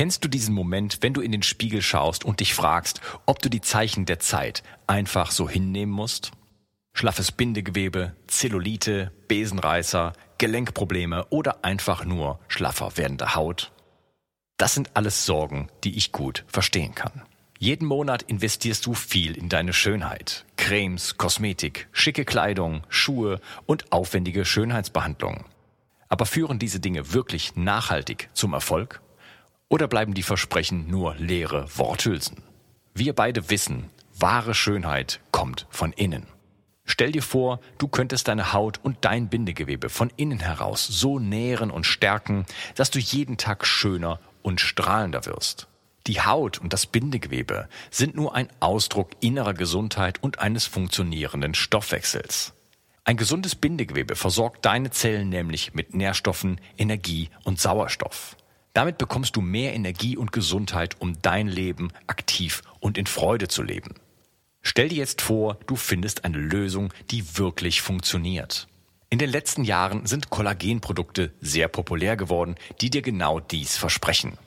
Kennst du diesen Moment, wenn du in den Spiegel schaust und dich fragst, ob du die Zeichen der Zeit einfach so hinnehmen musst? Schlaffes Bindegewebe, Zellulite, Besenreißer, Gelenkprobleme oder einfach nur schlaffer werdende Haut? Das sind alles Sorgen, die ich gut verstehen kann. Jeden Monat investierst du viel in deine Schönheit. Cremes, Kosmetik, schicke Kleidung, Schuhe und aufwendige Schönheitsbehandlungen. Aber führen diese Dinge wirklich nachhaltig zum Erfolg? Oder bleiben die Versprechen nur leere Worthülsen? Wir beide wissen, wahre Schönheit kommt von innen. Stell dir vor, du könntest deine Haut und dein Bindegewebe von innen heraus so nähren und stärken, dass du jeden Tag schöner und strahlender wirst. Die Haut und das Bindegewebe sind nur ein Ausdruck innerer Gesundheit und eines funktionierenden Stoffwechsels. Ein gesundes Bindegewebe versorgt deine Zellen nämlich mit Nährstoffen, Energie und Sauerstoff. Damit bekommst du mehr Energie und Gesundheit, um dein Leben aktiv und in Freude zu leben. Stell dir jetzt vor, du findest eine Lösung, die wirklich funktioniert. In den letzten Jahren sind Kollagenprodukte sehr populär geworden, die dir genau dies versprechen.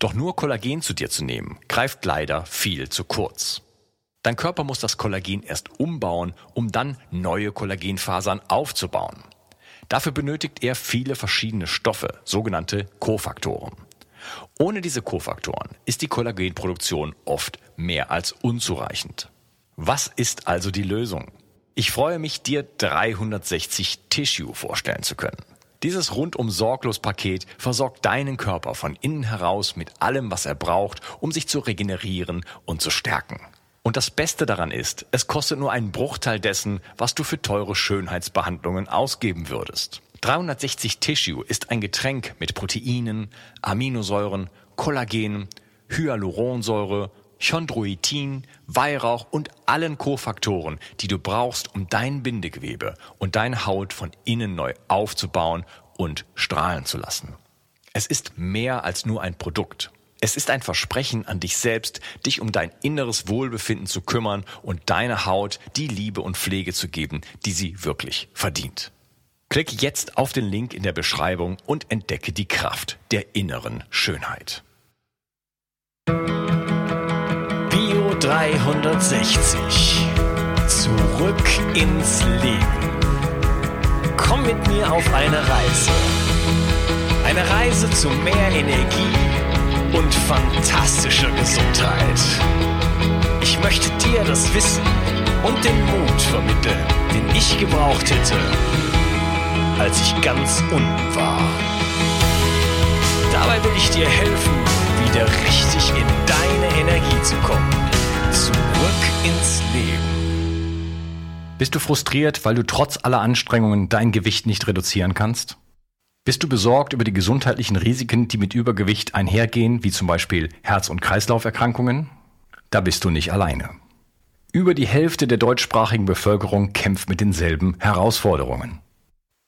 Doch nur Kollagen zu dir zu nehmen, greift leider viel zu kurz. Dein Körper muss das Kollagen erst umbauen, um dann neue Kollagenfasern aufzubauen. Dafür benötigt er viele verschiedene Stoffe, sogenannte Kofaktoren. Ohne diese Kofaktoren ist die Kollagenproduktion oft mehr als unzureichend. Was ist also die Lösung? Ich freue mich, dir 360 Tissue vorstellen zu können. Dieses rundum sorglos Paket versorgt deinen Körper von innen heraus mit allem, was er braucht, um sich zu regenerieren und zu stärken. Und das Beste daran ist, es kostet nur einen Bruchteil dessen, was du für teure Schönheitsbehandlungen ausgeben würdest. 360 Tissue ist ein Getränk mit Proteinen, Aminosäuren, Kollagen, Hyaluronsäure, Chondroitin, Weihrauch und allen Kofaktoren, die du brauchst, um dein Bindegewebe und deine Haut von innen neu aufzubauen und strahlen zu lassen. Es ist mehr als nur ein Produkt. Es ist ein Versprechen an dich selbst, dich um dein inneres Wohlbefinden zu kümmern und deiner Haut die Liebe und Pflege zu geben, die sie wirklich verdient. Klick jetzt auf den Link in der Beschreibung und entdecke die Kraft der inneren Schönheit. Bio 360. Zurück ins Leben. Komm mit mir auf eine Reise. Eine Reise zu mehr Energie und fantastischer Gesundheit. Ich möchte dir das Wissen und den Mut vermitteln, den ich gebraucht hätte, als ich ganz unten war. Dabei will ich dir helfen, wieder richtig in deine Energie zu kommen. Zurück ins Leben. Bist du frustriert, weil du trotz aller Anstrengungen dein Gewicht nicht reduzieren kannst? Bist du besorgt über die gesundheitlichen Risiken, die mit Übergewicht einhergehen, wie zum Beispiel Herz- und Kreislauferkrankungen? Da bist du nicht alleine. Über die Hälfte der deutschsprachigen Bevölkerung kämpft mit denselben Herausforderungen.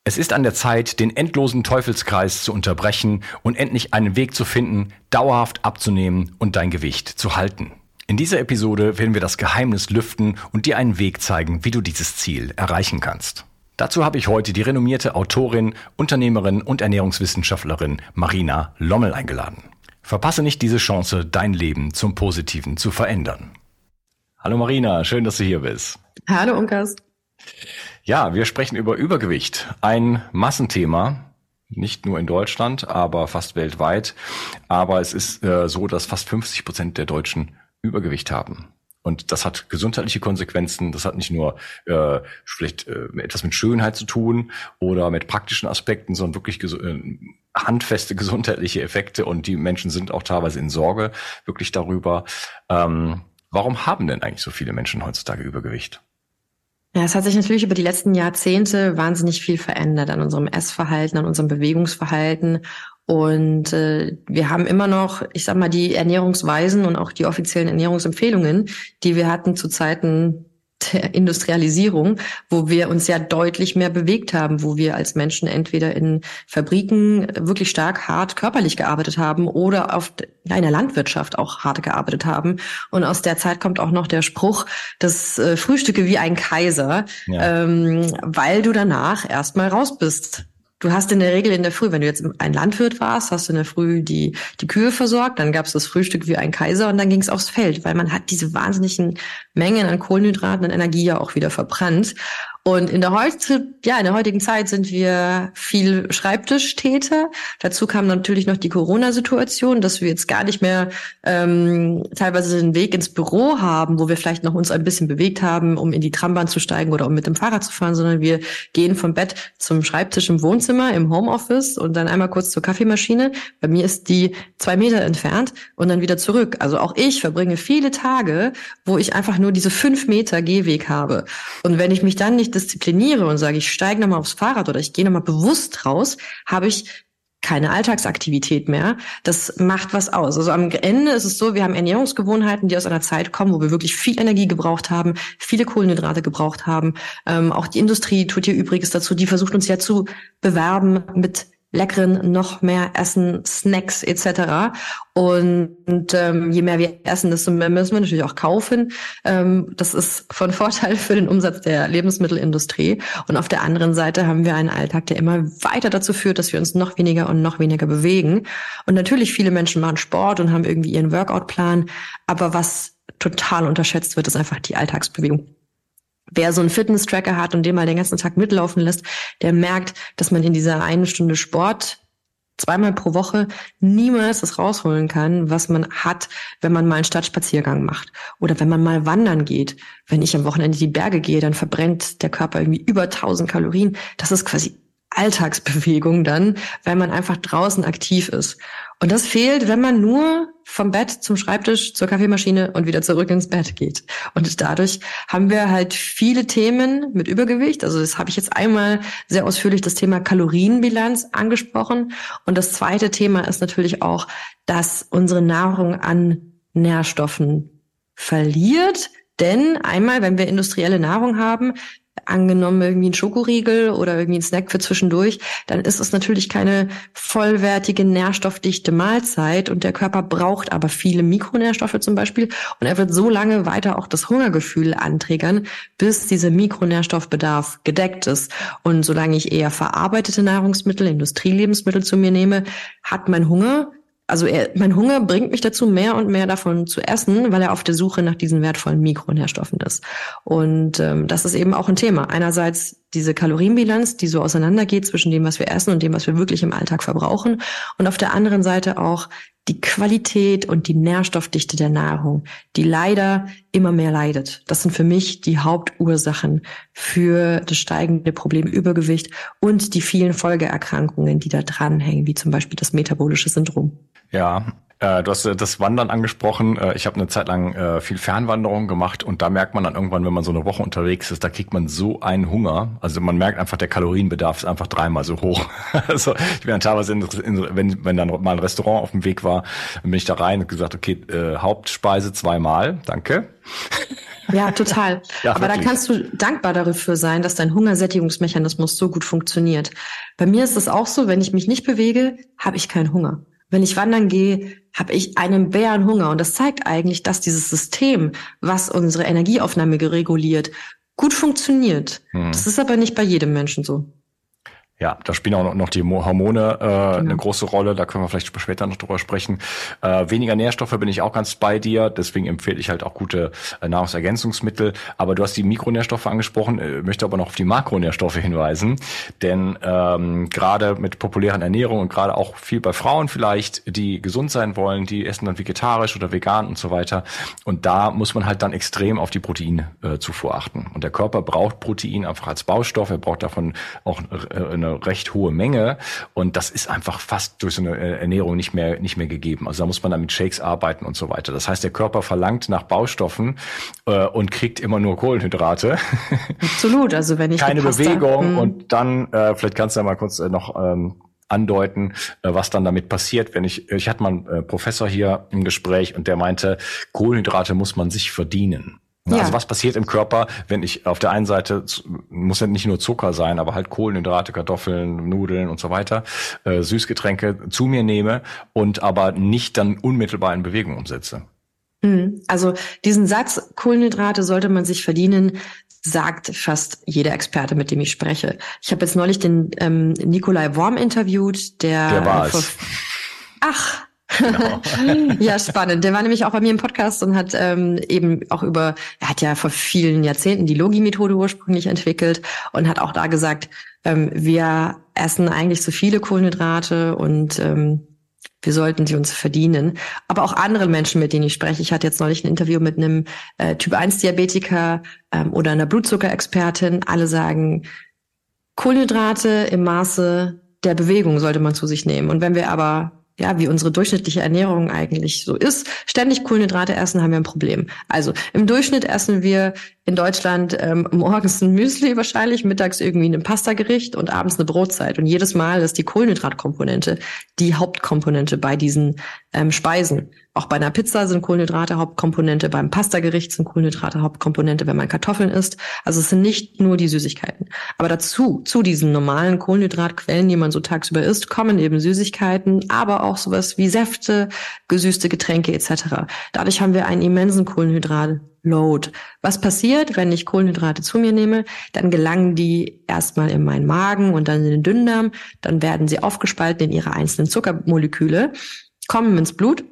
Es ist an der Zeit, den endlosen Teufelskreis zu unterbrechen und endlich einen Weg zu finden, dauerhaft abzunehmen und dein Gewicht zu halten. In dieser Episode werden wir das Geheimnis lüften und dir einen Weg zeigen, wie du dieses Ziel erreichen kannst. Dazu habe ich heute die renommierte Autorin, Unternehmerin und Ernährungswissenschaftlerin Marina Lommel eingeladen. Verpasse nicht diese Chance, dein Leben zum Positiven zu verändern. Hallo Marina, schön, dass du hier bist. Hallo Unkas. Ja, wir sprechen über Übergewicht, ein Massenthema, nicht nur in Deutschland, aber fast weltweit. Aber es ist äh, so, dass fast 50 Prozent der Deutschen Übergewicht haben. Und das hat gesundheitliche Konsequenzen. Das hat nicht nur äh, vielleicht äh, etwas mit Schönheit zu tun oder mit praktischen Aspekten, sondern wirklich ges äh, handfeste gesundheitliche Effekte. Und die Menschen sind auch teilweise in Sorge wirklich darüber. Ähm, warum haben denn eigentlich so viele Menschen heutzutage Übergewicht? Ja, es hat sich natürlich über die letzten Jahrzehnte wahnsinnig viel verändert an unserem Essverhalten, an unserem Bewegungsverhalten. Und äh, wir haben immer noch, ich sag mal, die Ernährungsweisen und auch die offiziellen Ernährungsempfehlungen, die wir hatten zu Zeiten der Industrialisierung, wo wir uns ja deutlich mehr bewegt haben, wo wir als Menschen entweder in Fabriken wirklich stark hart körperlich gearbeitet haben oder auf ja, in der Landwirtschaft auch hart gearbeitet haben. Und aus der Zeit kommt auch noch der Spruch, das äh, Frühstücke wie ein Kaiser, ja. ähm, weil du danach erstmal raus bist Du hast in der Regel in der Früh, wenn du jetzt ein Landwirt warst, hast du in der Früh die, die Kühe versorgt, dann gab es das Frühstück wie ein Kaiser und dann ging es aufs Feld, weil man hat diese wahnsinnigen Mengen an Kohlenhydraten und Energie ja auch wieder verbrannt. Und in der, heute, ja, in der heutigen Zeit sind wir viel Schreibtischtäter. Dazu kam natürlich noch die Corona-Situation, dass wir jetzt gar nicht mehr ähm, teilweise den Weg ins Büro haben, wo wir vielleicht noch uns ein bisschen bewegt haben, um in die Trambahn zu steigen oder um mit dem Fahrrad zu fahren, sondern wir gehen vom Bett zum Schreibtisch im Wohnzimmer, im Homeoffice und dann einmal kurz zur Kaffeemaschine. Bei mir ist die zwei Meter entfernt und dann wieder zurück. Also auch ich verbringe viele Tage, wo ich einfach nur diese fünf Meter Gehweg habe. Und wenn ich mich dann nicht diszipliniere und sage, ich steige nochmal aufs Fahrrad oder ich gehe nochmal bewusst raus, habe ich keine Alltagsaktivität mehr. Das macht was aus. Also am Ende ist es so, wir haben Ernährungsgewohnheiten, die aus einer Zeit kommen, wo wir wirklich viel Energie gebraucht haben, viele Kohlenhydrate gebraucht haben. Ähm, auch die Industrie tut hier Übriges dazu. Die versucht uns ja zu bewerben mit leckeren noch mehr Essen, Snacks etc. Und, und ähm, je mehr wir essen, desto mehr müssen wir natürlich auch kaufen. Ähm, das ist von Vorteil für den Umsatz der Lebensmittelindustrie. Und auf der anderen Seite haben wir einen Alltag, der immer weiter dazu führt, dass wir uns noch weniger und noch weniger bewegen. Und natürlich viele Menschen machen Sport und haben irgendwie ihren Workout-Plan. Aber was total unterschätzt wird, ist einfach die Alltagsbewegung. Wer so einen Fitness-Tracker hat und den mal den ganzen Tag mitlaufen lässt, der merkt, dass man in dieser einen Stunde Sport zweimal pro Woche niemals das rausholen kann, was man hat, wenn man mal einen Stadtspaziergang macht oder wenn man mal wandern geht. Wenn ich am Wochenende die Berge gehe, dann verbrennt der Körper irgendwie über 1000 Kalorien. Das ist quasi Alltagsbewegung dann, weil man einfach draußen aktiv ist. Und das fehlt, wenn man nur vom Bett zum Schreibtisch, zur Kaffeemaschine und wieder zurück ins Bett geht. Und dadurch haben wir halt viele Themen mit Übergewicht. Also das habe ich jetzt einmal sehr ausführlich das Thema Kalorienbilanz angesprochen. Und das zweite Thema ist natürlich auch, dass unsere Nahrung an Nährstoffen verliert. Denn einmal, wenn wir industrielle Nahrung haben, angenommen irgendwie ein Schokoriegel oder irgendwie ein Snack für zwischendurch, dann ist es natürlich keine vollwertige, nährstoffdichte Mahlzeit und der Körper braucht aber viele Mikronährstoffe zum Beispiel und er wird so lange weiter auch das Hungergefühl anträgern, bis dieser Mikronährstoffbedarf gedeckt ist. Und solange ich eher verarbeitete Nahrungsmittel, Industrielebensmittel zu mir nehme, hat mein Hunger also er, mein Hunger bringt mich dazu, mehr und mehr davon zu essen, weil er auf der Suche nach diesen wertvollen Mikronährstoffen ist. Und ähm, das ist eben auch ein Thema. Einerseits diese Kalorienbilanz, die so auseinandergeht zwischen dem, was wir essen und dem, was wir wirklich im Alltag verbrauchen. Und auf der anderen Seite auch die Qualität und die Nährstoffdichte der Nahrung, die leider immer mehr leidet. Das sind für mich die Hauptursachen für das steigende Problem Übergewicht und die vielen Folgeerkrankungen, die da dranhängen, wie zum Beispiel das metabolische Syndrom. Ja, äh, du hast äh, das Wandern angesprochen. Äh, ich habe eine Zeit lang äh, viel Fernwanderung gemacht und da merkt man dann irgendwann, wenn man so eine Woche unterwegs ist, da kriegt man so einen Hunger. Also man merkt einfach, der Kalorienbedarf ist einfach dreimal so hoch. also ich bin dann teilweise, in, in, wenn, wenn dann mal ein Restaurant auf dem Weg war, dann bin ich da rein und gesagt, okay, äh, Hauptspeise zweimal, danke. Ja, total. ja, Aber da kannst du dankbar dafür sein, dass dein Hungersättigungsmechanismus so gut funktioniert. Bei mir ist es auch so, wenn ich mich nicht bewege, habe ich keinen Hunger. Wenn ich wandern gehe, habe ich einen Bärenhunger. Und das zeigt eigentlich, dass dieses System, was unsere Energieaufnahme reguliert, gut funktioniert. Hm. Das ist aber nicht bei jedem Menschen so. Ja, da spielen auch noch die Hormone äh, genau. eine große Rolle. Da können wir vielleicht später noch drüber sprechen. Äh, weniger Nährstoffe bin ich auch ganz bei dir. Deswegen empfehle ich halt auch gute äh, Nahrungsergänzungsmittel. Aber du hast die Mikronährstoffe angesprochen, äh, möchte aber noch auf die Makronährstoffe hinweisen. Denn ähm, gerade mit populären Ernährung und gerade auch viel bei Frauen vielleicht, die gesund sein wollen, die essen dann vegetarisch oder vegan und so weiter. Und da muss man halt dann extrem auf die Proteinzufuhr achten. Und der Körper braucht Protein einfach als Baustoff. Er braucht davon auch äh, eine recht hohe Menge und das ist einfach fast durch so eine äh, Ernährung nicht mehr nicht mehr gegeben. Also da muss man dann mit Shakes arbeiten und so weiter. Das heißt, der Körper verlangt nach Baustoffen äh, und kriegt immer nur Kohlenhydrate. Absolut. Also wenn ich keine Bewegung mh. und dann äh, vielleicht kannst du ja mal kurz äh, noch ähm, andeuten, äh, was dann damit passiert, wenn ich ich hatte mal einen äh, Professor hier im Gespräch und der meinte, Kohlenhydrate muss man sich verdienen. Ja. Also was passiert im Körper, wenn ich auf der einen Seite, muss ja nicht nur Zucker sein, aber halt Kohlenhydrate, Kartoffeln, Nudeln und so weiter, äh, Süßgetränke zu mir nehme und aber nicht dann unmittelbar in Bewegung umsetze? Hm. Also diesen Satz, Kohlenhydrate sollte man sich verdienen, sagt fast jeder Experte, mit dem ich spreche. Ich habe jetzt neulich den ähm, Nikolai Worm interviewt, der, der war es. Ach, Genau. ja, spannend. Der war nämlich auch bei mir im Podcast und hat ähm, eben auch über, er hat ja vor vielen Jahrzehnten die Logi-Methode ursprünglich entwickelt und hat auch da gesagt, ähm, wir essen eigentlich so viele Kohlenhydrate und ähm, wir sollten sie uns verdienen. Aber auch andere Menschen, mit denen ich spreche. Ich hatte jetzt neulich ein Interview mit einem äh, Typ-1-Diabetiker ähm, oder einer Blutzuckerexpertin. Alle sagen, Kohlenhydrate im Maße der Bewegung sollte man zu sich nehmen. Und wenn wir aber ja, wie unsere durchschnittliche Ernährung eigentlich so ist, ständig Kohlenhydrate essen, haben wir ein Problem. Also im Durchschnitt essen wir in Deutschland ähm, morgens ein Müsli wahrscheinlich, mittags irgendwie ein Pastagericht und abends eine Brotzeit. Und jedes Mal ist die Kohlenhydratkomponente die Hauptkomponente bei diesen ähm, Speisen. Auch bei einer Pizza sind Kohlenhydrate Hauptkomponente, beim Pastagericht sind Kohlenhydrate Hauptkomponente, wenn man Kartoffeln isst. Also es sind nicht nur die Süßigkeiten. Aber dazu, zu diesen normalen Kohlenhydratquellen, die man so tagsüber isst, kommen eben Süßigkeiten, aber auch sowas wie Säfte, gesüßte Getränke etc. Dadurch haben wir einen immensen Kohlenhydrat-Load. Was passiert, wenn ich Kohlenhydrate zu mir nehme? Dann gelangen die erstmal in meinen Magen und dann in den Dünndarm. Dann werden sie aufgespalten in ihre einzelnen Zuckermoleküle, kommen ins Blut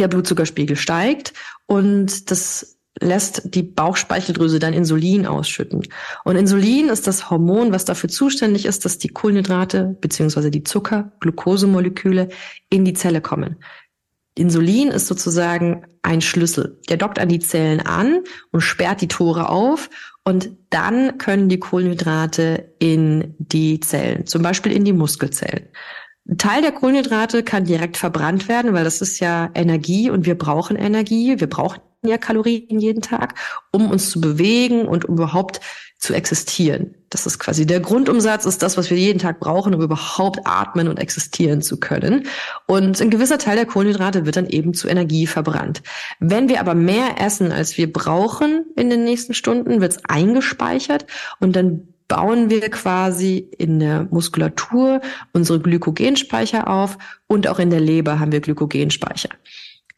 der Blutzuckerspiegel steigt und das lässt die Bauchspeicheldrüse dann Insulin ausschütten. Und Insulin ist das Hormon, was dafür zuständig ist, dass die Kohlenhydrate beziehungsweise die Zucker, Glukosemoleküle in die Zelle kommen. Insulin ist sozusagen ein Schlüssel. Der dockt an die Zellen an und sperrt die Tore auf und dann können die Kohlenhydrate in die Zellen, zum Beispiel in die Muskelzellen. Ein Teil der Kohlenhydrate kann direkt verbrannt werden, weil das ist ja Energie und wir brauchen Energie. Wir brauchen ja Kalorien jeden Tag, um uns zu bewegen und um überhaupt zu existieren. Das ist quasi der Grundumsatz, ist das, was wir jeden Tag brauchen, um überhaupt atmen und existieren zu können. Und ein gewisser Teil der Kohlenhydrate wird dann eben zu Energie verbrannt. Wenn wir aber mehr essen, als wir brauchen in den nächsten Stunden, wird es eingespeichert und dann bauen wir quasi in der Muskulatur unsere Glykogenspeicher auf und auch in der Leber haben wir Glykogenspeicher.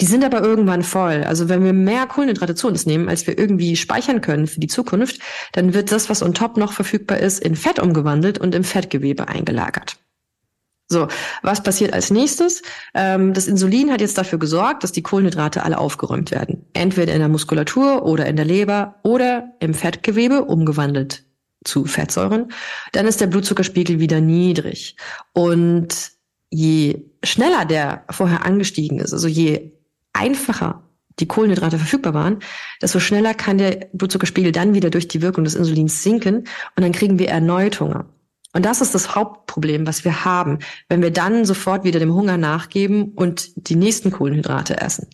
Die sind aber irgendwann voll. Also wenn wir mehr Kohlenhydrate zu uns nehmen, als wir irgendwie speichern können für die Zukunft, dann wird das, was on top noch verfügbar ist, in Fett umgewandelt und im Fettgewebe eingelagert. So, was passiert als nächstes? Ähm, das Insulin hat jetzt dafür gesorgt, dass die Kohlenhydrate alle aufgeräumt werden. Entweder in der Muskulatur oder in der Leber oder im Fettgewebe umgewandelt zu Fettsäuren, dann ist der Blutzuckerspiegel wieder niedrig. Und je schneller der vorher angestiegen ist, also je einfacher die Kohlenhydrate verfügbar waren, desto schneller kann der Blutzuckerspiegel dann wieder durch die Wirkung des Insulins sinken und dann kriegen wir erneut Hunger. Und das ist das Hauptproblem, was wir haben, wenn wir dann sofort wieder dem Hunger nachgeben und die nächsten Kohlenhydrate essen.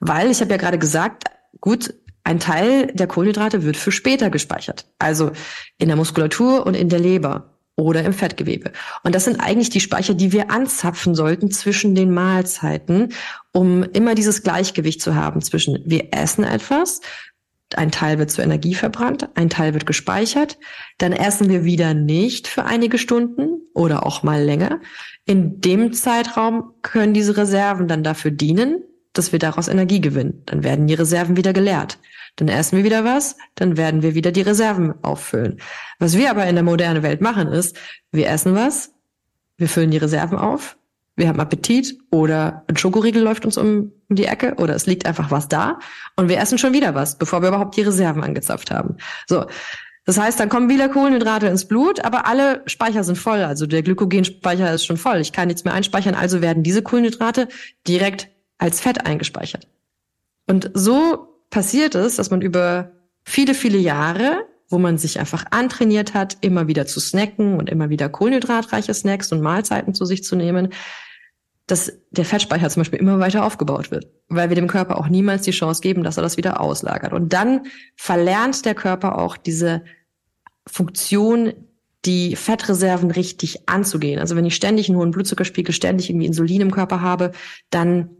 Weil ich habe ja gerade gesagt, gut, ein Teil der Kohlenhydrate wird für später gespeichert, also in der Muskulatur und in der Leber oder im Fettgewebe. Und das sind eigentlich die Speicher, die wir anzapfen sollten zwischen den Mahlzeiten, um immer dieses Gleichgewicht zu haben zwischen wir essen etwas, ein Teil wird zur Energie verbrannt, ein Teil wird gespeichert, dann essen wir wieder nicht für einige Stunden oder auch mal länger. In dem Zeitraum können diese Reserven dann dafür dienen, dass wir daraus Energie gewinnen. Dann werden die Reserven wieder geleert. Dann essen wir wieder was, dann werden wir wieder die Reserven auffüllen. Was wir aber in der modernen Welt machen ist, wir essen was, wir füllen die Reserven auf, wir haben Appetit oder ein Schokoriegel läuft uns um, die Ecke oder es liegt einfach was da und wir essen schon wieder was, bevor wir überhaupt die Reserven angezapft haben. So. Das heißt, dann kommen wieder Kohlenhydrate ins Blut, aber alle Speicher sind voll. Also der Glykogenspeicher ist schon voll. Ich kann nichts mehr einspeichern, also werden diese Kohlenhydrate direkt als Fett eingespeichert. Und so passiert es, dass man über viele, viele Jahre, wo man sich einfach antrainiert hat, immer wieder zu snacken und immer wieder kohlenhydratreiche Snacks und Mahlzeiten zu sich zu nehmen, dass der Fettspeicher zum Beispiel immer weiter aufgebaut wird, weil wir dem Körper auch niemals die Chance geben, dass er das wieder auslagert. Und dann verlernt der Körper auch diese Funktion, die Fettreserven richtig anzugehen. Also wenn ich ständig einen hohen Blutzuckerspiegel, ständig irgendwie Insulin im Körper habe, dann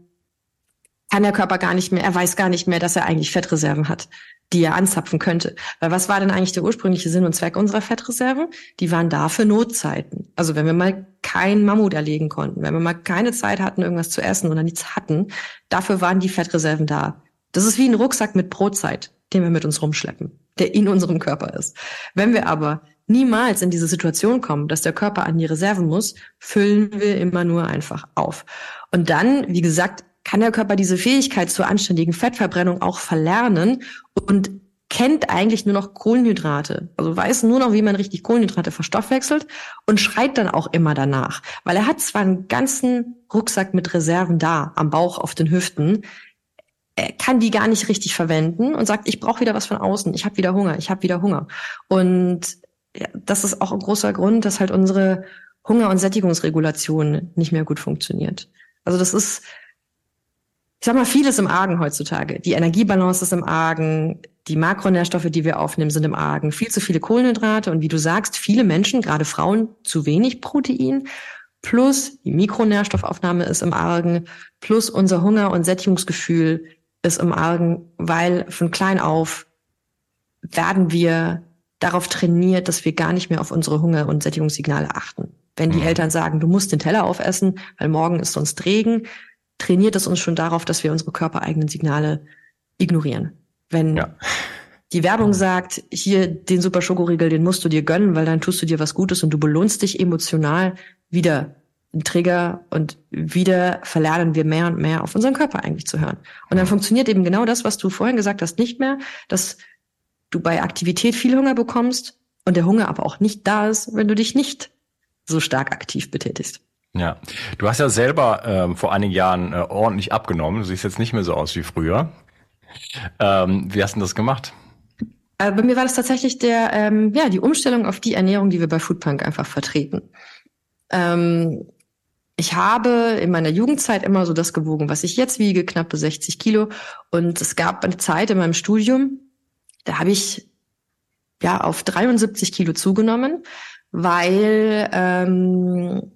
kann der Körper gar nicht mehr, er weiß gar nicht mehr, dass er eigentlich Fettreserven hat, die er anzapfen könnte. Weil was war denn eigentlich der ursprüngliche Sinn und Zweck unserer Fettreserven? Die waren da für Notzeiten. Also wenn wir mal kein Mammut erlegen konnten, wenn wir mal keine Zeit hatten, irgendwas zu essen oder nichts hatten, dafür waren die Fettreserven da. Das ist wie ein Rucksack mit Brotzeit, den wir mit uns rumschleppen, der in unserem Körper ist. Wenn wir aber niemals in diese Situation kommen, dass der Körper an die Reserve muss, füllen wir immer nur einfach auf. Und dann, wie gesagt, kann der Körper diese Fähigkeit zur anständigen Fettverbrennung auch verlernen und kennt eigentlich nur noch Kohlenhydrate. Also weiß nur noch, wie man richtig Kohlenhydrate verstoffwechselt und schreit dann auch immer danach. Weil er hat zwar einen ganzen Rucksack mit Reserven da, am Bauch, auf den Hüften, er kann die gar nicht richtig verwenden und sagt, ich brauche wieder was von außen, ich habe wieder Hunger, ich habe wieder Hunger. Und das ist auch ein großer Grund, dass halt unsere Hunger- und Sättigungsregulation nicht mehr gut funktioniert. Also das ist, ich sag mal, vieles im Argen heutzutage. Die Energiebalance ist im Argen, die Makronährstoffe, die wir aufnehmen, sind im Argen. Viel zu viele Kohlenhydrate und wie du sagst, viele Menschen, gerade Frauen, zu wenig Protein. Plus die Mikronährstoffaufnahme ist im Argen. Plus unser Hunger- und Sättigungsgefühl ist im Argen, weil von klein auf werden wir darauf trainiert, dass wir gar nicht mehr auf unsere Hunger- und Sättigungssignale achten. Wenn die mhm. Eltern sagen, du musst den Teller aufessen, weil morgen ist sonst Regen, trainiert es uns schon darauf, dass wir unsere körpereigenen Signale ignorieren. Wenn ja. die Werbung sagt, hier den Super Schokoriegel, den musst du dir gönnen, weil dann tust du dir was Gutes und du belohnst dich emotional wieder ein Trigger und wieder verlernen wir mehr und mehr auf unseren Körper eigentlich zu hören. Und dann funktioniert eben genau das, was du vorhin gesagt hast, nicht mehr, dass du bei Aktivität viel Hunger bekommst und der Hunger aber auch nicht da ist, wenn du dich nicht so stark aktiv betätigst. Ja, du hast ja selber ähm, vor einigen Jahren äh, ordentlich abgenommen. Du siehst jetzt nicht mehr so aus wie früher. Ähm, wie hast du das gemacht? Äh, bei mir war das tatsächlich der, ähm, ja, die Umstellung auf die Ernährung, die wir bei Foodpunk einfach vertreten. Ähm, ich habe in meiner Jugendzeit immer so das gewogen, was ich jetzt wiege, knappe 60 Kilo. Und es gab eine Zeit in meinem Studium, da habe ich ja auf 73 Kilo zugenommen, weil ähm,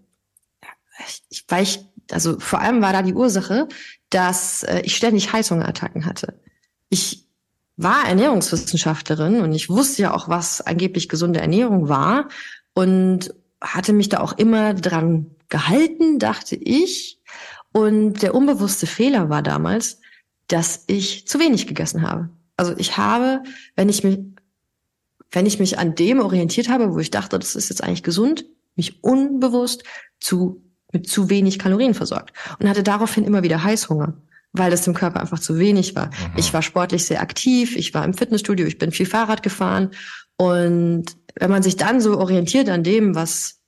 ich, weil ich, also vor allem war da die Ursache, dass äh, ich ständig Heißhungerattacken hatte. Ich war Ernährungswissenschaftlerin und ich wusste ja auch, was angeblich gesunde Ernährung war und hatte mich da auch immer dran gehalten, dachte ich. Und der unbewusste Fehler war damals, dass ich zu wenig gegessen habe. Also ich habe, wenn ich mich, wenn ich mich an dem orientiert habe, wo ich dachte, das ist jetzt eigentlich gesund, mich unbewusst zu mit zu wenig Kalorien versorgt und hatte daraufhin immer wieder Heißhunger, weil es dem Körper einfach zu wenig war. Aha. Ich war sportlich sehr aktiv, ich war im Fitnessstudio, ich bin viel Fahrrad gefahren und wenn man sich dann so orientiert an dem, was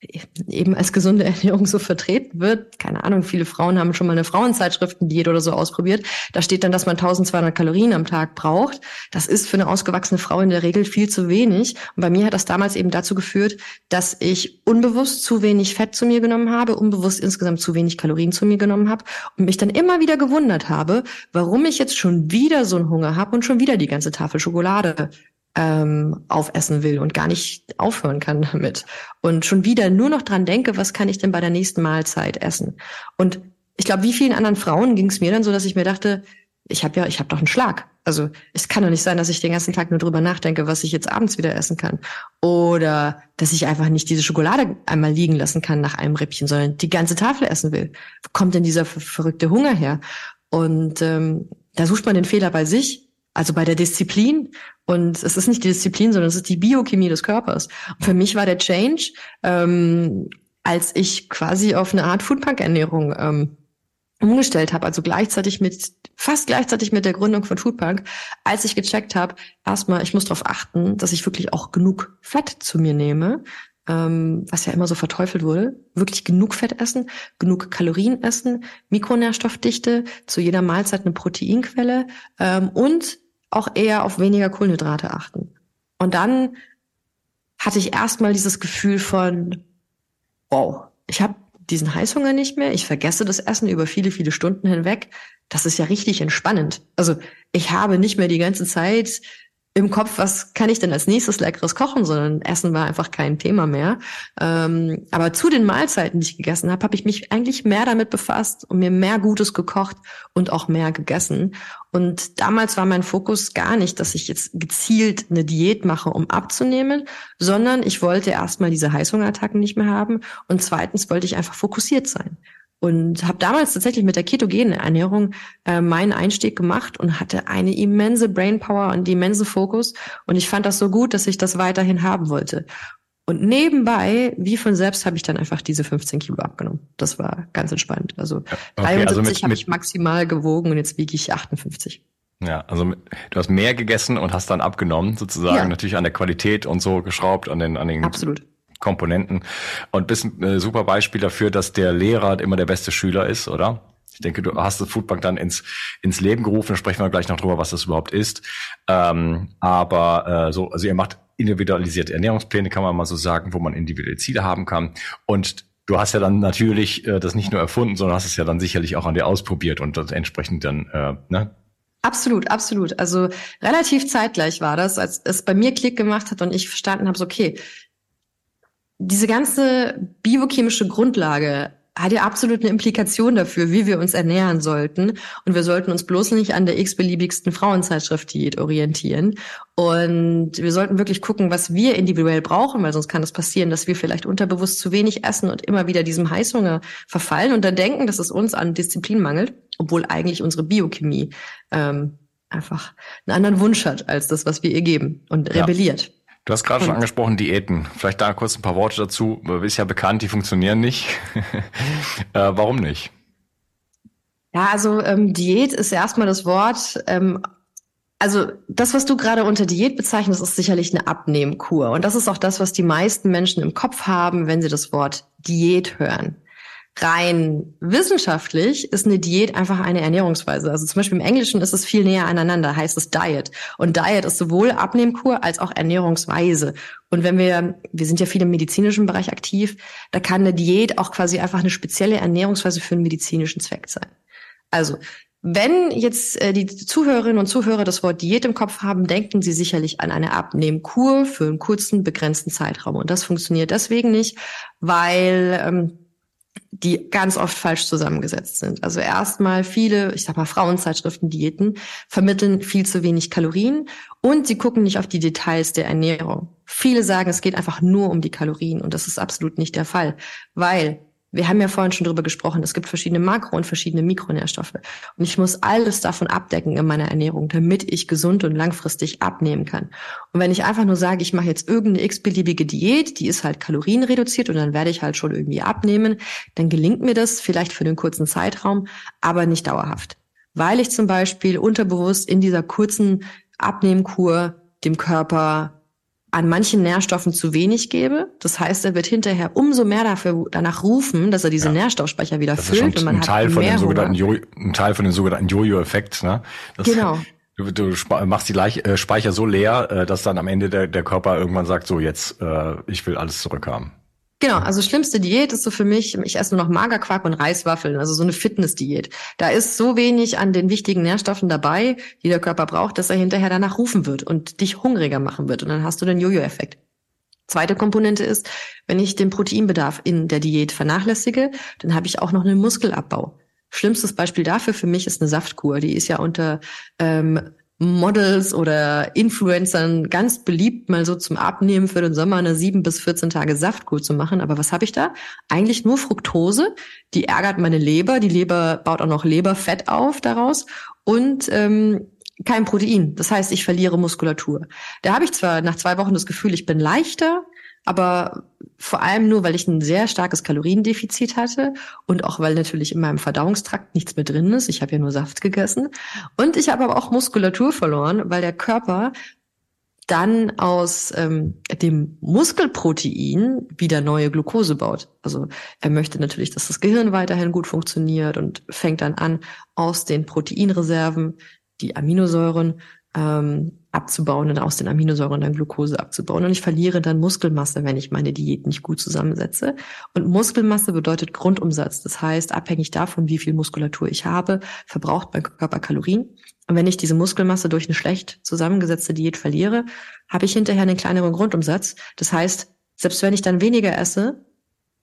eben als gesunde Ernährung so vertreten wird. Keine Ahnung, viele Frauen haben schon mal eine Frauenzeitschriftendiät oder so ausprobiert. Da steht dann, dass man 1200 Kalorien am Tag braucht. Das ist für eine ausgewachsene Frau in der Regel viel zu wenig. Und bei mir hat das damals eben dazu geführt, dass ich unbewusst zu wenig Fett zu mir genommen habe, unbewusst insgesamt zu wenig Kalorien zu mir genommen habe und mich dann immer wieder gewundert habe, warum ich jetzt schon wieder so einen Hunger habe und schon wieder die ganze Tafel Schokolade ähm, aufessen will und gar nicht aufhören kann damit. Und schon wieder nur noch dran denke, was kann ich denn bei der nächsten Mahlzeit essen? Und ich glaube, wie vielen anderen Frauen ging es mir dann so, dass ich mir dachte, ich habe ja, ich habe doch einen Schlag. Also es kann doch nicht sein, dass ich den ganzen Tag nur drüber nachdenke, was ich jetzt abends wieder essen kann. Oder dass ich einfach nicht diese Schokolade einmal liegen lassen kann nach einem Rippchen, sondern die ganze Tafel essen will. Wo kommt denn dieser verrückte Hunger her? Und ähm, da sucht man den Fehler bei sich, also bei der Disziplin. Und es ist nicht die Disziplin, sondern es ist die Biochemie des Körpers. Und für mich war der Change, ähm, als ich quasi auf eine Art Foodpunk-Ernährung ähm, umgestellt habe, also gleichzeitig mit, fast gleichzeitig mit der Gründung von Foodpunk, als ich gecheckt habe, erstmal, ich muss darauf achten, dass ich wirklich auch genug Fett zu mir nehme, ähm, was ja immer so verteufelt wurde, wirklich genug Fett essen, genug Kalorien essen, Mikronährstoffdichte, zu jeder Mahlzeit eine Proteinquelle ähm, und auch eher auf weniger Kohlenhydrate achten. Und dann hatte ich erstmal dieses Gefühl von, wow, ich habe diesen Heißhunger nicht mehr, ich vergesse das Essen über viele, viele Stunden hinweg. Das ist ja richtig entspannend. Also ich habe nicht mehr die ganze Zeit im Kopf, was kann ich denn als nächstes leckeres kochen, sondern Essen war einfach kein Thema mehr. Ähm, aber zu den Mahlzeiten, die ich gegessen habe, habe ich mich eigentlich mehr damit befasst und mir mehr Gutes gekocht und auch mehr gegessen. Und damals war mein Fokus gar nicht, dass ich jetzt gezielt eine Diät mache, um abzunehmen, sondern ich wollte erstmal diese Heißhungerattacken nicht mehr haben und zweitens wollte ich einfach fokussiert sein. Und habe damals tatsächlich mit der ketogenen Ernährung äh, meinen Einstieg gemacht und hatte eine immense Brainpower und immense Fokus und ich fand das so gut, dass ich das weiterhin haben wollte. Und nebenbei, wie von selbst, habe ich dann einfach diese 15 Kilo abgenommen. Das war ganz entspannt. Also okay, 73 also habe ich maximal gewogen und jetzt wiege ich 58. Ja, also du hast mehr gegessen und hast dann abgenommen, sozusagen ja. natürlich an der Qualität und so geschraubt, an den, an den Absolut. Komponenten. Und bist ein äh, super Beispiel dafür, dass der Lehrer immer der beste Schüler ist, oder? Ich denke, du hast das Foodbank dann ins, ins Leben gerufen. Da sprechen wir gleich noch drüber, was das überhaupt ist. Ähm, aber äh, so, also ihr macht individualisierte Ernährungspläne, kann man mal so sagen, wo man individuelle Ziele haben kann. Und du hast ja dann natürlich äh, das nicht nur erfunden, sondern hast es ja dann sicherlich auch an dir ausprobiert und das entsprechend dann, äh, ne? Absolut, absolut. Also relativ zeitgleich war das, als es bei mir Klick gemacht hat und ich verstanden habe, so, okay, diese ganze biochemische Grundlage hat ja absolut eine Implikation dafür, wie wir uns ernähren sollten. Und wir sollten uns bloß nicht an der x-beliebigsten Frauenzeitschrift-Diät orientieren. Und wir sollten wirklich gucken, was wir individuell brauchen, weil sonst kann es das passieren, dass wir vielleicht unterbewusst zu wenig essen und immer wieder diesem Heißhunger verfallen und dann denken, dass es uns an Disziplin mangelt, obwohl eigentlich unsere Biochemie ähm, einfach einen anderen Wunsch hat als das, was wir ihr geben und rebelliert. Ja. Du hast gerade schon angesprochen, Diäten. Vielleicht da kurz ein paar Worte dazu. Ist ja bekannt, die funktionieren nicht. äh, warum nicht? Ja, also ähm, Diät ist erstmal das Wort. Ähm, also das, was du gerade unter Diät bezeichnest, ist sicherlich eine Abnehmkur. Und das ist auch das, was die meisten Menschen im Kopf haben, wenn sie das Wort Diät hören rein wissenschaftlich ist eine Diät einfach eine Ernährungsweise. Also zum Beispiel im Englischen ist es viel näher aneinander, heißt es Diet. Und Diet ist sowohl Abnehmkur als auch Ernährungsweise. Und wenn wir, wir sind ja viel im medizinischen Bereich aktiv, da kann eine Diät auch quasi einfach eine spezielle Ernährungsweise für einen medizinischen Zweck sein. Also wenn jetzt äh, die Zuhörerinnen und Zuhörer das Wort Diät im Kopf haben, denken sie sicherlich an eine Abnehmkur für einen kurzen, begrenzten Zeitraum. Und das funktioniert deswegen nicht, weil ähm, die ganz oft falsch zusammengesetzt sind. Also erstmal viele, ich sag mal Frauenzeitschriften, Diäten vermitteln viel zu wenig Kalorien und sie gucken nicht auf die Details der Ernährung. Viele sagen, es geht einfach nur um die Kalorien und das ist absolut nicht der Fall, weil wir haben ja vorhin schon drüber gesprochen, es gibt verschiedene Makro- und verschiedene Mikronährstoffe. Und ich muss alles davon abdecken in meiner Ernährung, damit ich gesund und langfristig abnehmen kann. Und wenn ich einfach nur sage, ich mache jetzt irgendeine x-beliebige Diät, die ist halt kalorienreduziert und dann werde ich halt schon irgendwie abnehmen, dann gelingt mir das vielleicht für den kurzen Zeitraum, aber nicht dauerhaft. Weil ich zum Beispiel unterbewusst in dieser kurzen Abnehmkur dem Körper an manchen Nährstoffen zu wenig gebe. Das heißt, er wird hinterher umso mehr dafür danach rufen, dass er diese ja. Nährstoffspeicher wieder das füllt und man ein Teil hat von sogenannten jo ein Teil von dem sogenannten Jojo-Effekt. Ne? Das, genau. Du, du machst die äh, Speicher so leer, äh, dass dann am Ende der, der Körper irgendwann sagt, so jetzt, äh, ich will alles zurückhaben. Genau, also schlimmste Diät ist so für mich, ich esse nur noch Magerquark und Reiswaffeln, also so eine Fitnessdiät. Da ist so wenig an den wichtigen Nährstoffen dabei, die der Körper braucht, dass er hinterher danach rufen wird und dich hungriger machen wird und dann hast du den Jojo-Effekt. Zweite Komponente ist, wenn ich den Proteinbedarf in der Diät vernachlässige, dann habe ich auch noch einen Muskelabbau. Schlimmstes Beispiel dafür für mich ist eine Saftkur. Die ist ja unter ähm, Models oder Influencern ganz beliebt, mal so zum Abnehmen für den Sommer eine sieben bis 14 Tage Saftkur zu machen. Aber was habe ich da? Eigentlich nur Fructose. Die ärgert meine Leber. Die Leber baut auch noch Leberfett auf daraus und ähm, kein Protein. Das heißt, ich verliere Muskulatur. Da habe ich zwar nach zwei Wochen das Gefühl, ich bin leichter, aber vor allem nur, weil ich ein sehr starkes Kaloriendefizit hatte und auch weil natürlich in meinem Verdauungstrakt nichts mehr drin ist. Ich habe ja nur Saft gegessen und ich habe aber auch Muskulatur verloren, weil der Körper dann aus ähm, dem Muskelprotein wieder neue Glucose baut. Also er möchte natürlich, dass das Gehirn weiterhin gut funktioniert und fängt dann an, aus den Proteinreserven die Aminosäuren ähm, abzubauen und aus den Aminosäuren dann Glucose abzubauen. Und ich verliere dann Muskelmasse, wenn ich meine Diät nicht gut zusammensetze. Und Muskelmasse bedeutet Grundumsatz. Das heißt, abhängig davon, wie viel Muskulatur ich habe, verbraucht mein Körper Kalorien. Und wenn ich diese Muskelmasse durch eine schlecht zusammengesetzte Diät verliere, habe ich hinterher einen kleineren Grundumsatz. Das heißt, selbst wenn ich dann weniger esse,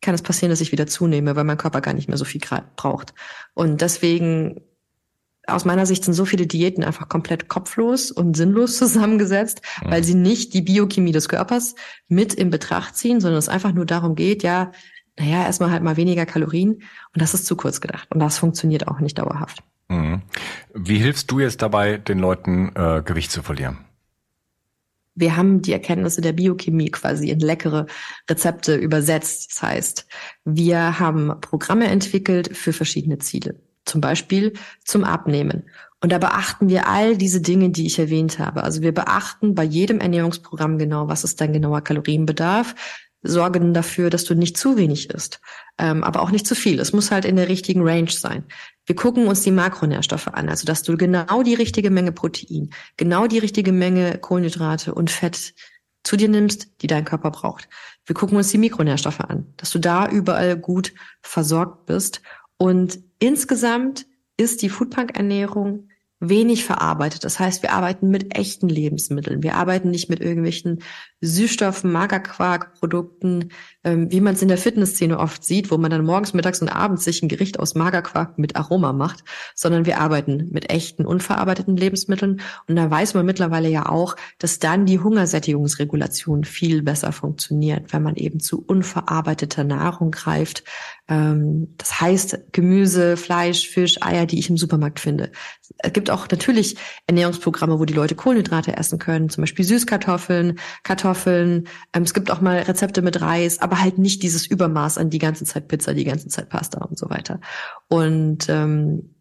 kann es passieren, dass ich wieder zunehme, weil mein Körper gar nicht mehr so viel braucht. Und deswegen aus meiner Sicht sind so viele Diäten einfach komplett kopflos und sinnlos zusammengesetzt, mhm. weil sie nicht die Biochemie des Körpers mit in Betracht ziehen, sondern es einfach nur darum geht, ja, naja, erstmal halt mal weniger Kalorien und das ist zu kurz gedacht und das funktioniert auch nicht dauerhaft. Mhm. Wie hilfst du jetzt dabei, den Leuten äh, Gewicht zu verlieren? Wir haben die Erkenntnisse der Biochemie quasi in leckere Rezepte übersetzt. Das heißt, wir haben Programme entwickelt für verschiedene Ziele. Zum Beispiel zum Abnehmen. Und da beachten wir all diese Dinge, die ich erwähnt habe. Also wir beachten bei jedem Ernährungsprogramm genau, was ist dein genauer Kalorienbedarf, sorgen dafür, dass du nicht zu wenig isst, ähm, aber auch nicht zu viel. Es muss halt in der richtigen Range sein. Wir gucken uns die Makronährstoffe an, also dass du genau die richtige Menge Protein, genau die richtige Menge Kohlenhydrate und Fett zu dir nimmst, die dein Körper braucht. Wir gucken uns die Mikronährstoffe an, dass du da überall gut versorgt bist. Und insgesamt ist die Foodpunk-Ernährung wenig verarbeitet. Das heißt, wir arbeiten mit echten Lebensmitteln. Wir arbeiten nicht mit irgendwelchen Süßstoffen, Magerquark-Produkten, ähm, wie man es in der Fitnessszene oft sieht, wo man dann morgens, mittags und abends sich ein Gericht aus Magerquark mit Aroma macht, sondern wir arbeiten mit echten, unverarbeiteten Lebensmitteln. Und da weiß man mittlerweile ja auch, dass dann die Hungersättigungsregulation viel besser funktioniert, wenn man eben zu unverarbeiteter Nahrung greift. Ähm, das heißt Gemüse, Fleisch, Fisch, Eier, die ich im Supermarkt finde. Es gibt auch natürlich Ernährungsprogramme, wo die Leute Kohlenhydrate essen können, zum Beispiel Süßkartoffeln, Kartoffeln. Ähm, es gibt auch mal Rezepte mit Reis, aber halt nicht dieses Übermaß an die ganze Zeit Pizza, die ganze Zeit Pasta und so weiter. Und ähm,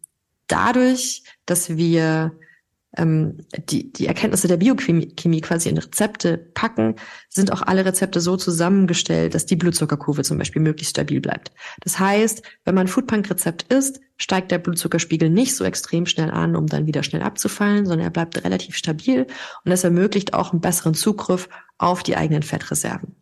dadurch, dass wir ähm, die, die Erkenntnisse der Biochemie quasi in Rezepte packen, sind auch alle Rezepte so zusammengestellt, dass die Blutzuckerkurve zum Beispiel möglichst stabil bleibt. Das heißt, wenn man Foodpunk-Rezept isst, steigt der Blutzuckerspiegel nicht so extrem schnell an, um dann wieder schnell abzufallen, sondern er bleibt relativ stabil und das ermöglicht auch einen besseren Zugriff auf die eigenen Fettreserven.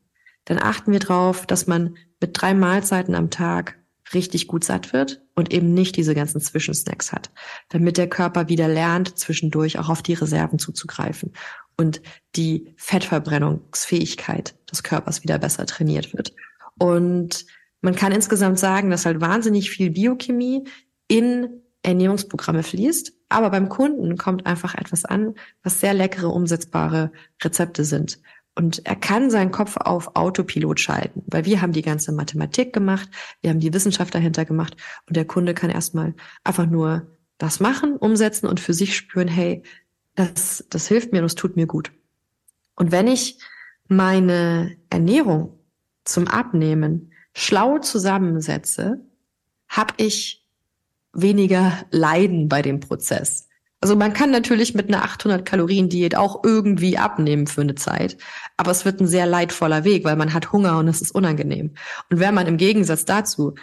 Dann achten wir darauf, dass man mit drei Mahlzeiten am Tag richtig gut satt wird und eben nicht diese ganzen Zwischensnacks hat, damit der Körper wieder lernt, zwischendurch auch auf die Reserven zuzugreifen und die Fettverbrennungsfähigkeit des Körpers wieder besser trainiert wird. Und man kann insgesamt sagen, dass halt wahnsinnig viel Biochemie in Ernährungsprogramme fließt, aber beim Kunden kommt einfach etwas an, was sehr leckere, umsetzbare Rezepte sind. Und er kann seinen Kopf auf Autopilot schalten, weil wir haben die ganze Mathematik gemacht, wir haben die Wissenschaft dahinter gemacht und der Kunde kann erstmal einfach nur das machen, umsetzen und für sich spüren, hey, das, das hilft mir und das tut mir gut. Und wenn ich meine Ernährung zum Abnehmen schlau zusammensetze, habe ich weniger Leiden bei dem Prozess. Also man kann natürlich mit einer 800 Kalorien Diät auch irgendwie abnehmen für eine Zeit, aber es wird ein sehr leidvoller Weg, weil man hat Hunger und es ist unangenehm. Und wenn man im Gegensatz dazu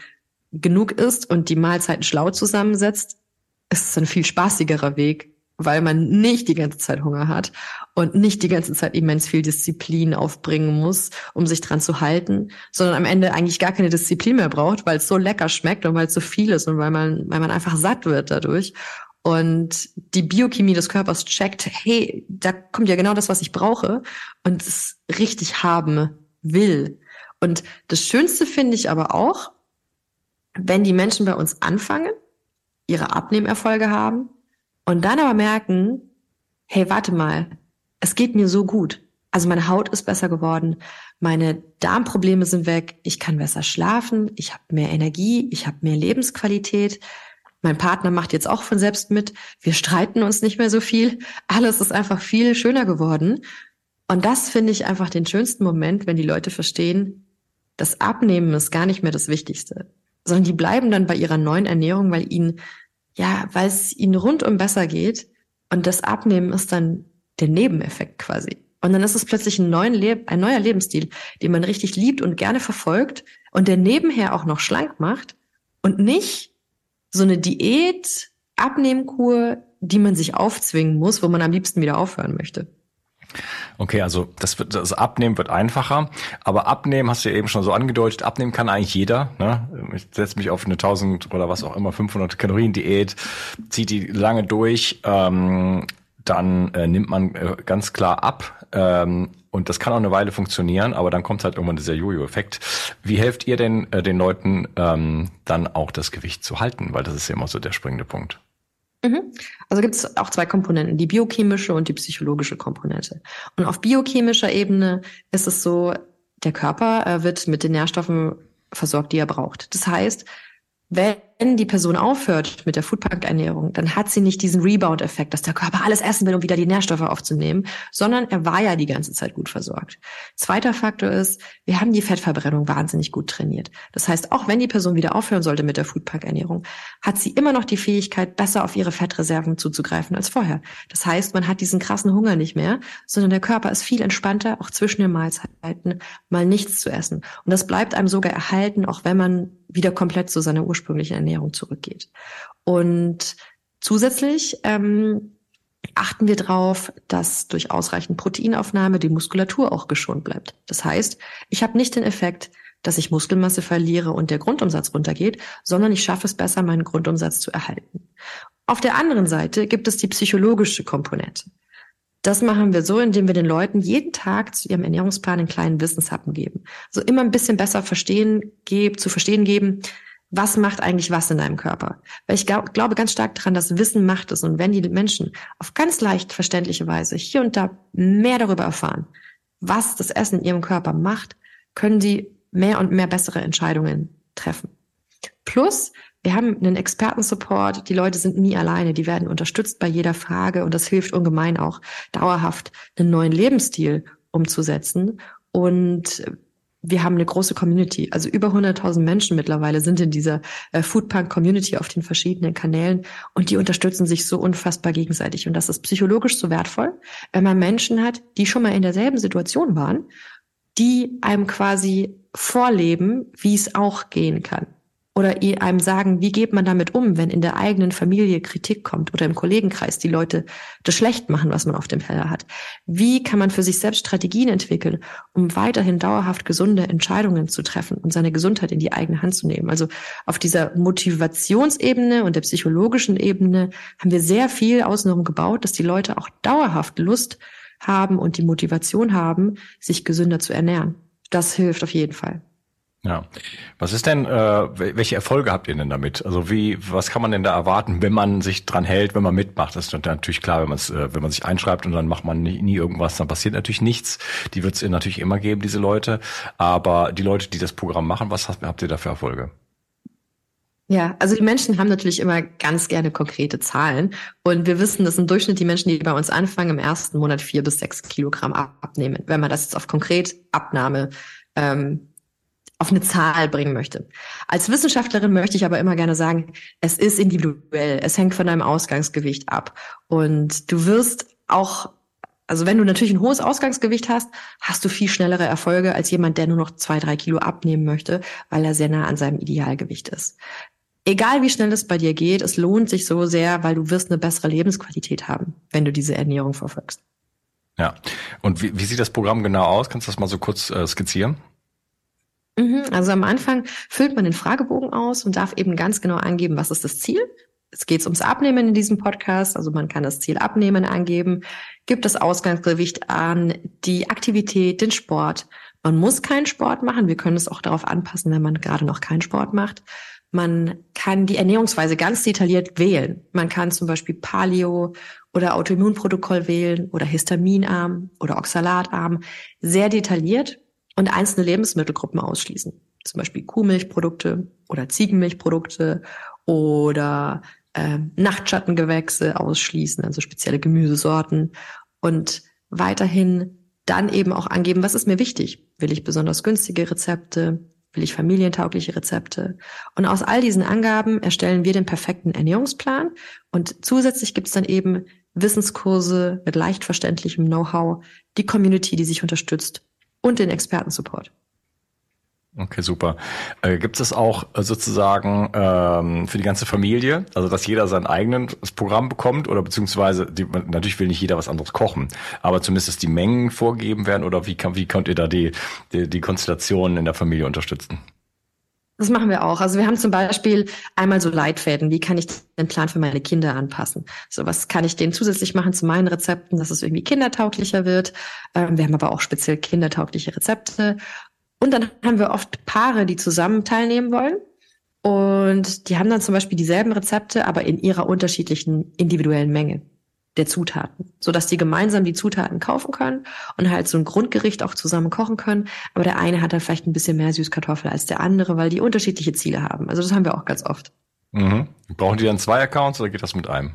genug isst und die Mahlzeiten schlau zusammensetzt, ist es ein viel spaßigerer Weg, weil man nicht die ganze Zeit Hunger hat und nicht die ganze Zeit immens viel Disziplin aufbringen muss, um sich dran zu halten, sondern am Ende eigentlich gar keine Disziplin mehr braucht, weil es so lecker schmeckt und weil es so viel ist und weil man, weil man einfach satt wird dadurch und die Biochemie des Körpers checkt, hey, da kommt ja genau das, was ich brauche und es richtig haben will. Und das Schönste finde ich aber auch, wenn die Menschen bei uns anfangen, ihre Abnehmerfolge haben und dann aber merken, hey, warte mal, es geht mir so gut. Also meine Haut ist besser geworden, meine Darmprobleme sind weg, ich kann besser schlafen, ich habe mehr Energie, ich habe mehr Lebensqualität, mein Partner macht jetzt auch von selbst mit. Wir streiten uns nicht mehr so viel. Alles ist einfach viel schöner geworden. Und das finde ich einfach den schönsten Moment, wenn die Leute verstehen, das Abnehmen ist gar nicht mehr das Wichtigste, sondern die bleiben dann bei ihrer neuen Ernährung, weil ihnen, ja, weil es ihnen rundum besser geht. Und das Abnehmen ist dann der Nebeneffekt quasi. Und dann ist es plötzlich ein, ein neuer Lebensstil, den man richtig liebt und gerne verfolgt und der nebenher auch noch schlank macht und nicht so eine Diät, Abnehmkur, die man sich aufzwingen muss, wo man am liebsten wieder aufhören möchte. Okay, also das, wird, das Abnehmen wird einfacher, aber Abnehmen hast du ja eben schon so angedeutet, Abnehmen kann eigentlich jeder. Ne? Ich setze mich auf eine 1000 oder was auch immer, 500 Kalorien Diät, zieht die lange durch, ähm, dann äh, nimmt man äh, ganz klar ab. Ähm, und das kann auch eine Weile funktionieren, aber dann kommt halt irgendwann dieser Jojo-Effekt. Wie helft ihr denn äh, den Leuten ähm, dann auch das Gewicht zu halten? Weil das ist ja immer so der springende Punkt. Mhm. Also gibt es auch zwei Komponenten, die biochemische und die psychologische Komponente. Und auf biochemischer Ebene ist es so, der Körper äh, wird mit den Nährstoffen versorgt, die er braucht. Das heißt, wenn die Person aufhört mit der Foodpunk-Ernährung, dann hat sie nicht diesen Rebound-Effekt, dass der Körper alles essen will, um wieder die Nährstoffe aufzunehmen, sondern er war ja die ganze Zeit gut versorgt. Zweiter Faktor ist, wir haben die Fettverbrennung wahnsinnig gut trainiert. Das heißt, auch wenn die Person wieder aufhören sollte mit der Foodpunk-Ernährung, hat sie immer noch die Fähigkeit, besser auf ihre Fettreserven zuzugreifen als vorher. Das heißt, man hat diesen krassen Hunger nicht mehr, sondern der Körper ist viel entspannter, auch zwischen den Mahlzeiten mal nichts zu essen. Und das bleibt einem sogar erhalten, auch wenn man wieder komplett zu seiner ursprünglichen Ernährung zurückgeht. Und zusätzlich ähm, achten wir darauf, dass durch ausreichend Proteinaufnahme die Muskulatur auch geschont bleibt. Das heißt, ich habe nicht den Effekt, dass ich Muskelmasse verliere und der Grundumsatz runtergeht, sondern ich schaffe es besser, meinen Grundumsatz zu erhalten. Auf der anderen Seite gibt es die psychologische Komponente. Das machen wir so, indem wir den Leuten jeden Tag zu ihrem Ernährungsplan einen kleinen Wissenshappen geben. So immer ein bisschen besser verstehen, geb, zu verstehen geben, was macht eigentlich was in deinem Körper. Weil ich glaub, glaube ganz stark daran, dass Wissen macht es. Und wenn die Menschen auf ganz leicht verständliche Weise hier und da mehr darüber erfahren, was das Essen in ihrem Körper macht, können sie mehr und mehr bessere Entscheidungen treffen. Plus, wir haben einen Expertensupport. Die Leute sind nie alleine. Die werden unterstützt bei jeder Frage. Und das hilft ungemein auch dauerhaft einen neuen Lebensstil umzusetzen. Und wir haben eine große Community. Also über 100.000 Menschen mittlerweile sind in dieser äh, Foodpunk Community auf den verschiedenen Kanälen und die unterstützen sich so unfassbar gegenseitig. Und das ist psychologisch so wertvoll, wenn man Menschen hat, die schon mal in derselben Situation waren, die einem quasi vorleben, wie es auch gehen kann oder einem sagen, wie geht man damit um, wenn in der eigenen Familie Kritik kommt oder im Kollegenkreis die Leute das schlecht machen, was man auf dem Teller hat. Wie kann man für sich selbst Strategien entwickeln, um weiterhin dauerhaft gesunde Entscheidungen zu treffen und seine Gesundheit in die eigene Hand zu nehmen? Also auf dieser Motivationsebene und der psychologischen Ebene haben wir sehr viel außenrum gebaut, dass die Leute auch dauerhaft Lust haben und die Motivation haben, sich gesünder zu ernähren. Das hilft auf jeden Fall. Ja. Was ist denn, äh, welche Erfolge habt ihr denn damit? Also wie, was kann man denn da erwarten, wenn man sich dran hält, wenn man mitmacht? Das ist natürlich klar, wenn man äh, wenn man sich einschreibt und dann macht man nie, nie irgendwas, dann passiert natürlich nichts. Die wird es natürlich immer geben, diese Leute. Aber die Leute, die das Programm machen, was habt, habt ihr da für Erfolge? Ja, also die Menschen haben natürlich immer ganz gerne konkrete Zahlen. Und wir wissen, dass im Durchschnitt die Menschen, die bei uns anfangen, im ersten Monat vier bis sechs Kilogramm abnehmen. Wenn man das jetzt auf konkret Abnahme ähm, auf eine Zahl bringen möchte. Als Wissenschaftlerin möchte ich aber immer gerne sagen, es ist individuell. Es hängt von deinem Ausgangsgewicht ab. Und du wirst auch, also wenn du natürlich ein hohes Ausgangsgewicht hast, hast du viel schnellere Erfolge als jemand, der nur noch zwei, drei Kilo abnehmen möchte, weil er sehr nah an seinem Idealgewicht ist. Egal wie schnell es bei dir geht, es lohnt sich so sehr, weil du wirst eine bessere Lebensqualität haben, wenn du diese Ernährung verfolgst. Ja. Und wie, wie sieht das Programm genau aus? Kannst du das mal so kurz äh, skizzieren? Mhm. Also am Anfang füllt man den Fragebogen aus und darf eben ganz genau angeben, was ist das Ziel. Es geht ums Abnehmen in diesem Podcast, also man kann das Ziel Abnehmen angeben, gibt das Ausgangsgewicht an, die Aktivität, den Sport. Man muss keinen Sport machen, wir können es auch darauf anpassen, wenn man gerade noch keinen Sport macht. Man kann die Ernährungsweise ganz detailliert wählen. Man kann zum Beispiel Paleo oder Autoimmunprotokoll wählen oder Histaminarm oder Oxalatarm. Sehr detailliert und einzelne Lebensmittelgruppen ausschließen. Zum Beispiel Kuhmilchprodukte oder Ziegenmilchprodukte oder äh, Nachtschattengewächse ausschließen, also spezielle Gemüsesorten und weiterhin dann eben auch angeben, was ist mir wichtig? Will ich besonders günstige Rezepte? Will ich familientaugliche Rezepte? Und aus all diesen Angaben erstellen wir den perfekten Ernährungsplan und zusätzlich gibt es dann eben Wissenskurse mit leicht verständlichem Know-how, die Community, die sich unterstützt und den Expertensupport. Okay, super. Äh, gibt es auch äh, sozusagen ähm, für die ganze Familie, also dass jeder sein eigenes Programm bekommt oder beziehungsweise die, natürlich will nicht jeder was anderes kochen, aber zumindest die Mengen vorgegeben werden oder wie kann, wie könnt ihr da die, die, die Konstellation in der Familie unterstützen? Das machen wir auch. Also wir haben zum Beispiel einmal so Leitfäden. Wie kann ich den Plan für meine Kinder anpassen? So was kann ich denen zusätzlich machen zu meinen Rezepten, dass es irgendwie kindertauglicher wird. Ähm, wir haben aber auch speziell kindertaugliche Rezepte. Und dann haben wir oft Paare, die zusammen teilnehmen wollen. Und die haben dann zum Beispiel dieselben Rezepte, aber in ihrer unterschiedlichen individuellen Menge. Der Zutaten, so dass die gemeinsam die Zutaten kaufen können und halt so ein Grundgericht auch zusammen kochen können. Aber der eine hat dann vielleicht ein bisschen mehr Süßkartoffel als der andere, weil die unterschiedliche Ziele haben. Also das haben wir auch ganz oft. Mhm. Brauchen die dann zwei Accounts oder geht das mit einem?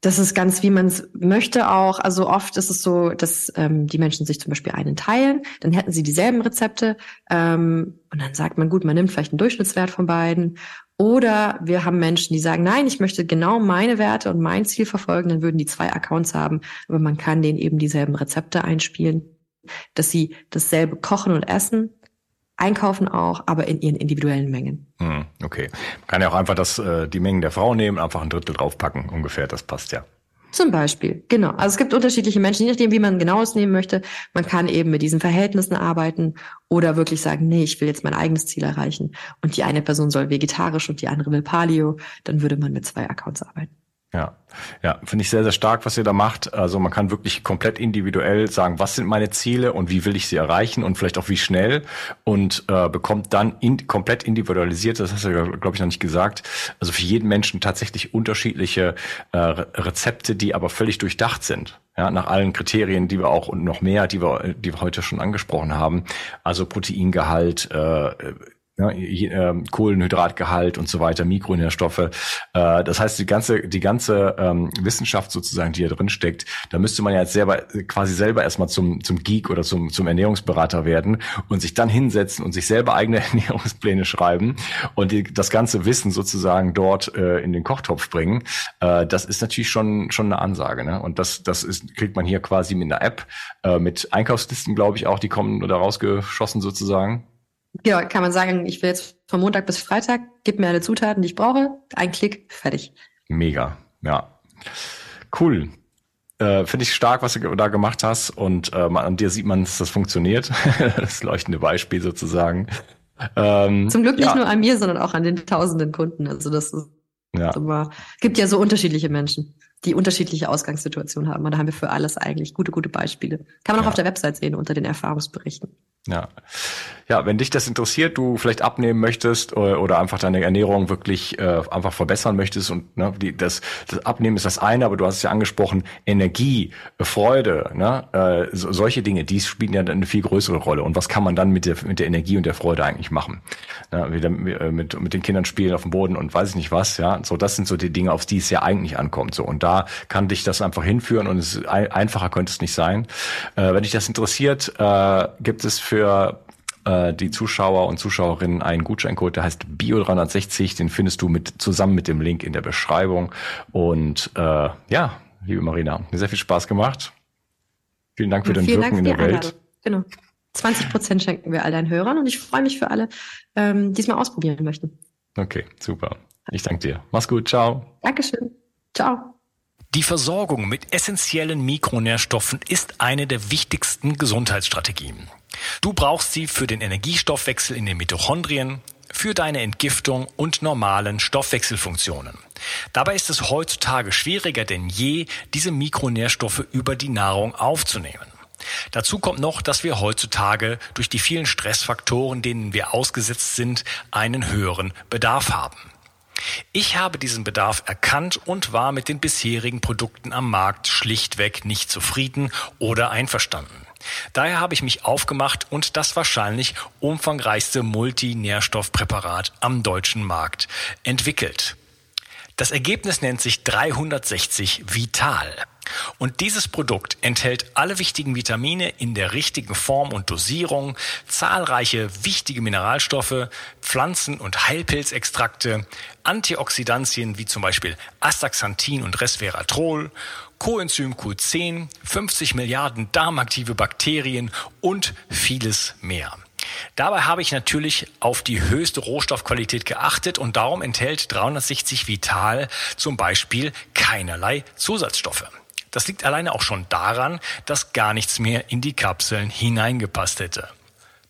Das ist ganz, wie man es möchte auch. Also oft ist es so, dass ähm, die Menschen sich zum Beispiel einen teilen, dann hätten sie dieselben Rezepte ähm, und dann sagt man, gut, man nimmt vielleicht einen Durchschnittswert von beiden oder wir haben Menschen, die sagen, nein, ich möchte genau meine Werte und mein Ziel verfolgen, dann würden die zwei Accounts haben, aber man kann denen eben dieselben Rezepte einspielen, dass sie dasselbe kochen und essen, einkaufen auch, aber in ihren individuellen Mengen. Hm, okay. Man kann ja auch einfach das, äh, die Mengen der Frau nehmen, einfach ein Drittel draufpacken, ungefähr, das passt ja. Zum Beispiel, genau. Also es gibt unterschiedliche Menschen, je nachdem, wie man genau es nehmen möchte. Man kann eben mit diesen Verhältnissen arbeiten oder wirklich sagen, nee, ich will jetzt mein eigenes Ziel erreichen und die eine Person soll vegetarisch und die andere will Paleo. Dann würde man mit zwei Accounts arbeiten. Ja, ja, finde ich sehr, sehr stark, was ihr da macht. Also man kann wirklich komplett individuell sagen, was sind meine Ziele und wie will ich sie erreichen und vielleicht auch wie schnell und äh, bekommt dann in, komplett individualisiert, das hast du ja, glaube ich, noch nicht gesagt, also für jeden Menschen tatsächlich unterschiedliche äh, Rezepte, die aber völlig durchdacht sind. Ja, nach allen Kriterien, die wir auch und noch mehr, die wir, die wir heute schon angesprochen haben. Also Proteingehalt, äh, ja, äh, Kohlenhydratgehalt und so weiter, Mikronährstoffe. Äh, das heißt, die ganze, die ganze ähm, Wissenschaft sozusagen, die hier drin steckt, da müsste man ja jetzt selber quasi selber erstmal zum, zum Geek oder zum, zum Ernährungsberater werden und sich dann hinsetzen und sich selber eigene Ernährungspläne schreiben und die, das ganze Wissen sozusagen dort äh, in den Kochtopf bringen. Äh, das ist natürlich schon, schon eine Ansage. Ne? Und das, das ist, kriegt man hier quasi mit einer App, äh, mit Einkaufslisten, glaube ich, auch, die kommen da rausgeschossen sozusagen. Ja, kann man sagen, ich will jetzt von Montag bis Freitag, gib mir alle Zutaten, die ich brauche, ein Klick, fertig. Mega, ja. Cool. Äh, Finde ich stark, was du da gemacht hast. Und äh, an dir sieht man, dass das funktioniert. das leuchtende Beispiel sozusagen. Ähm, Zum Glück nicht ja. nur an mir, sondern auch an den tausenden Kunden. Also das ist ja. immer, gibt ja so unterschiedliche Menschen, die unterschiedliche Ausgangssituationen haben. Und da haben wir für alles eigentlich gute, gute Beispiele. Kann man auch ja. auf der Website sehen unter den Erfahrungsberichten. Ja. Ja, wenn dich das interessiert, du vielleicht abnehmen möchtest oder, äh, oder einfach deine Ernährung wirklich äh, einfach verbessern möchtest und ne, die, das, das Abnehmen ist das eine, aber du hast es ja angesprochen, Energie, Freude, ne, äh, so, solche Dinge, die spielen ja eine viel größere Rolle. Und was kann man dann mit der, mit der Energie und der Freude eigentlich machen? Ne, wieder äh, mit, mit den Kindern spielen auf dem Boden und weiß ich nicht was, ja. So, das sind so die Dinge, auf die es ja eigentlich ankommt. So, und da kann dich das einfach hinführen und es ein, einfacher könnte es nicht sein. Äh, wenn dich das interessiert, äh, gibt es für äh, die Zuschauer und Zuschauerinnen einen Gutscheincode, der heißt Bio360. Den findest du mit zusammen mit dem Link in der Beschreibung. Und äh, ja, liebe Marina, mir sehr viel Spaß gemacht. Vielen Dank für dein Wirken Dank in der Welt. Genau. 20 Prozent schenken wir all deinen Hörern und ich freue mich für alle, ähm, die es mal ausprobieren möchten. Okay, super. Ich danke dir. Mach's gut. Ciao. Dankeschön. Ciao. Die Versorgung mit essentiellen Mikronährstoffen ist eine der wichtigsten Gesundheitsstrategien. Du brauchst sie für den Energiestoffwechsel in den Mitochondrien, für deine Entgiftung und normalen Stoffwechselfunktionen. Dabei ist es heutzutage schwieriger denn je, diese Mikronährstoffe über die Nahrung aufzunehmen. Dazu kommt noch, dass wir heutzutage durch die vielen Stressfaktoren, denen wir ausgesetzt sind, einen höheren Bedarf haben. Ich habe diesen Bedarf erkannt und war mit den bisherigen Produkten am Markt schlichtweg nicht zufrieden oder einverstanden. Daher habe ich mich aufgemacht und das wahrscheinlich umfangreichste Multinährstoffpräparat am deutschen Markt entwickelt. Das Ergebnis nennt sich 360 Vital. Und dieses Produkt enthält alle wichtigen Vitamine in der richtigen Form und Dosierung, zahlreiche wichtige Mineralstoffe, Pflanzen- und Heilpilzextrakte, Antioxidantien wie zum Beispiel Astaxanthin und Resveratrol, Coenzym Q10, 50 Milliarden darmaktive Bakterien und vieles mehr. Dabei habe ich natürlich auf die höchste Rohstoffqualität geachtet und darum enthält 360 Vital zum Beispiel keinerlei Zusatzstoffe. Das liegt alleine auch schon daran, dass gar nichts mehr in die Kapseln hineingepasst hätte.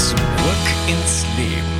Zurück ins Leben.